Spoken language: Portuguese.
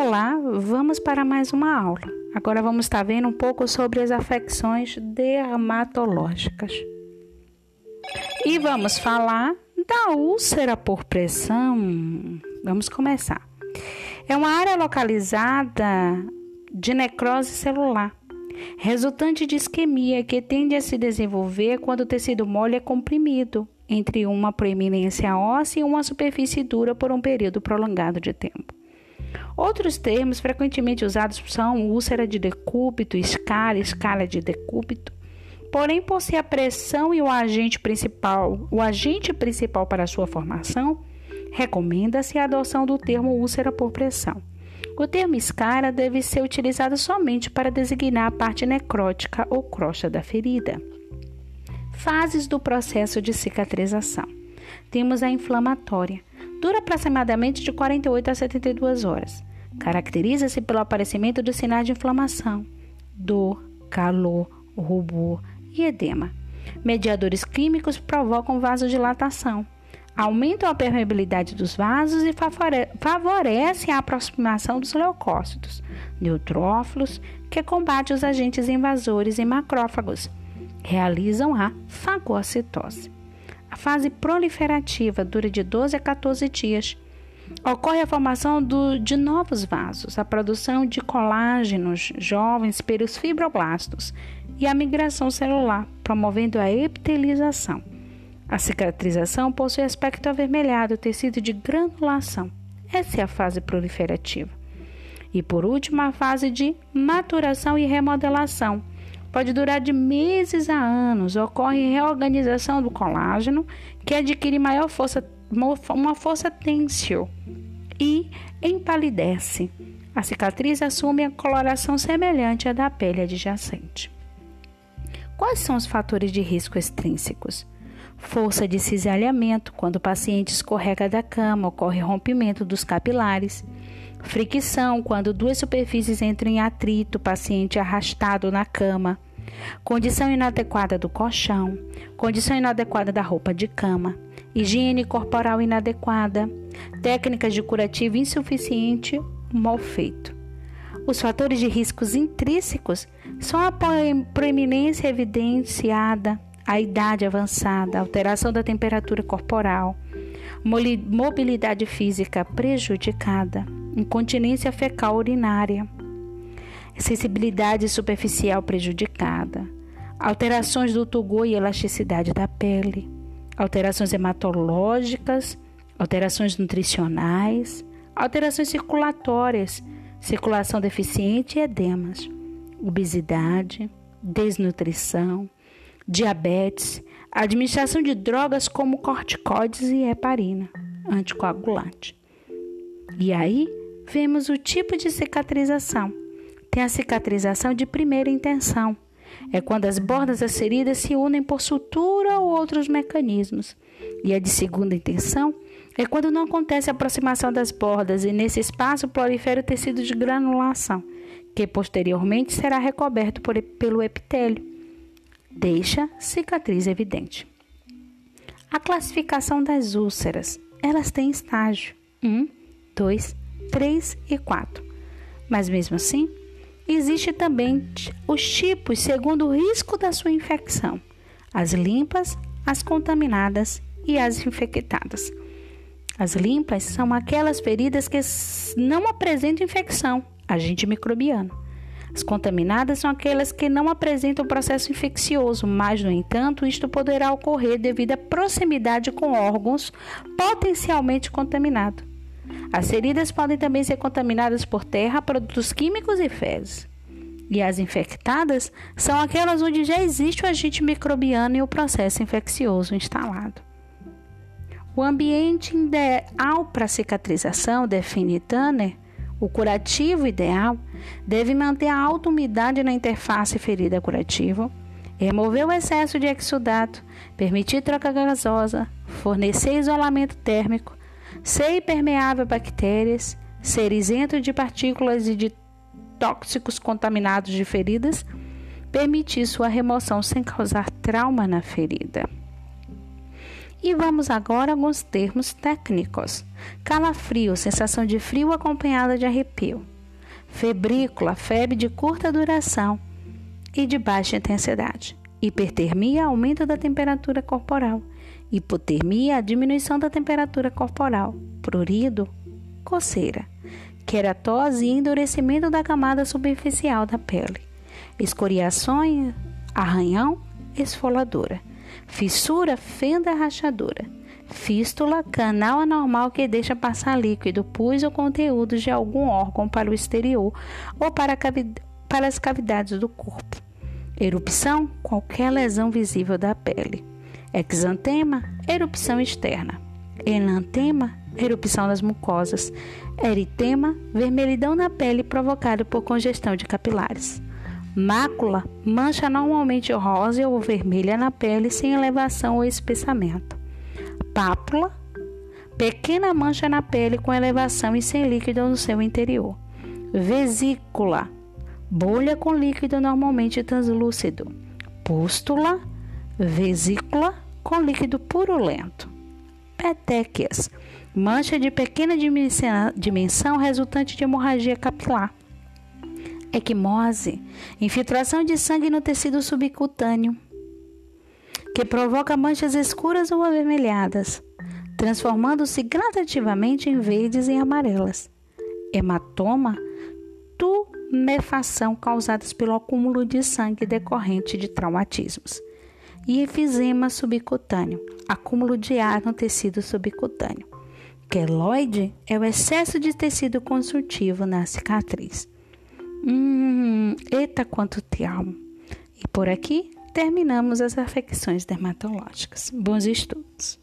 Olá, vamos para mais uma aula. Agora vamos estar vendo um pouco sobre as afecções dermatológicas. E vamos falar da úlcera por pressão. Vamos começar. É uma área localizada de necrose celular, resultante de isquemia que tende a se desenvolver quando o tecido mole é comprimido entre uma proeminência óssea e uma superfície dura por um período prolongado de tempo. Outros termos frequentemente usados são úlcera de decúbito, escala, escala de decúbito. Porém, por ser a pressão e o agente principal, o agente principal para a sua formação, recomenda-se a adoção do termo úlcera por pressão. O termo escara deve ser utilizado somente para designar a parte necrótica ou crosta da ferida. Fases do processo de cicatrização. Temos a inflamatória, Dura aproximadamente de 48 a 72 horas. Caracteriza-se pelo aparecimento de sinais de inflamação, dor, calor, rubor e edema. Mediadores químicos provocam vasodilatação, aumentam a permeabilidade dos vasos e favorecem a aproximação dos leucócitos, neutrófilos, que combatem os agentes invasores e macrófagos. Realizam a fagocitose. Fase proliferativa dura de 12 a 14 dias. Ocorre a formação do, de novos vasos, a produção de colágenos jovens pelos fibroblastos e a migração celular, promovendo a epitelização. A cicatrização possui aspecto avermelhado, tecido de granulação. Essa é a fase proliferativa. E por último, a fase de maturação e remodelação pode durar de meses a anos. Ocorre reorganização do colágeno, que adquire maior força, uma força têncil e empalidece. A cicatriz assume a coloração semelhante à da pele adjacente. Quais são os fatores de risco extrínsecos? Força de cisalhamento, quando o paciente escorrega da cama, ocorre rompimento dos capilares. Fricção, quando duas superfícies entram em atrito, paciente arrastado na cama. Condição inadequada do colchão, condição inadequada da roupa de cama, higiene corporal inadequada, técnicas de curativo insuficiente, mal feito. Os fatores de riscos intrínsecos são a proeminência evidenciada, a idade avançada, alteração da temperatura corporal, mobilidade física prejudicada, incontinência fecal urinária sensibilidade superficial prejudicada, alterações do tugor e elasticidade da pele, alterações hematológicas, alterações nutricionais, alterações circulatórias, circulação deficiente e edemas, obesidade, desnutrição, diabetes, administração de drogas como corticoides e heparina, anticoagulante. E aí vemos o tipo de cicatrização tem a cicatrização de primeira intenção. É quando as bordas das feridas se unem por sutura ou outros mecanismos. E a de segunda intenção é quando não acontece a aproximação das bordas e nesse espaço prolifera o tecido de granulação, que posteriormente será recoberto por, pelo epitélio. Deixa cicatriz evidente. A classificação das úlceras. Elas têm estágio 1, 2, 3 e 4. Mas mesmo assim, Existe também os tipos segundo o risco da sua infecção: as limpas, as contaminadas e as infectadas. As limpas são aquelas feridas que não apresentam infecção, agente microbiano. As contaminadas são aquelas que não apresentam processo infeccioso, mas, no entanto, isto poderá ocorrer devido à proximidade com órgãos potencialmente contaminados. As feridas podem também ser contaminadas por terra, produtos químicos e fezes. E as infectadas são aquelas onde já existe o agente microbiano e o processo infeccioso instalado. O ambiente ideal para cicatrização, define Tanner, o curativo ideal, deve manter a alta umidade na interface ferida curativa, remover o excesso de exudato, permitir troca gasosa, fornecer isolamento térmico, ser impermeável a bactérias, ser isento de partículas e de tóxicos contaminados de feridas, permitir sua remoção sem causar trauma na ferida. E vamos agora a alguns termos técnicos. Calafrio, sensação de frio acompanhada de arrepio. Febrícula, febre de curta duração e de baixa intensidade. Hipertermia, aumento da temperatura corporal. Hipotermia, diminuição da temperatura corporal. Prurido, coceira. Queratose e endurecimento da camada superficial da pele. Escoriações, arranhão, esfoladura. Fissura, fenda rachadura. Fístula, canal anormal que deixa passar líquido, pus ou conteúdo de algum órgão para o exterior ou para, para as cavidades do corpo. Erupção, qualquer lesão visível da pele. Exantema, erupção externa. Enantema, erupção das mucosas. Eritema, vermelhidão na pele provocado por congestão de capilares. Mácula, mancha normalmente rosa ou vermelha na pele sem elevação ou espessamento. Pápula, pequena mancha na pele com elevação e sem líquido no seu interior. Vesícula, bolha com líquido normalmente translúcido. Pústula, vesícula com líquido purulento. Petequias, mancha de pequena dimensão resultante de hemorragia capilar. Equimose, infiltração de sangue no tecido subcutâneo, que provoca manchas escuras ou avermelhadas, transformando-se gradativamente em verdes e amarelas. Hematoma, tumefação causadas pelo acúmulo de sangue decorrente de traumatismos. E efizema subcutâneo, acúmulo de ar no tecido subcutâneo. Queloide é o excesso de tecido consultivo na cicatriz. Hum, eita quanto te amo! E por aqui terminamos as afecções dermatológicas. Bons estudos!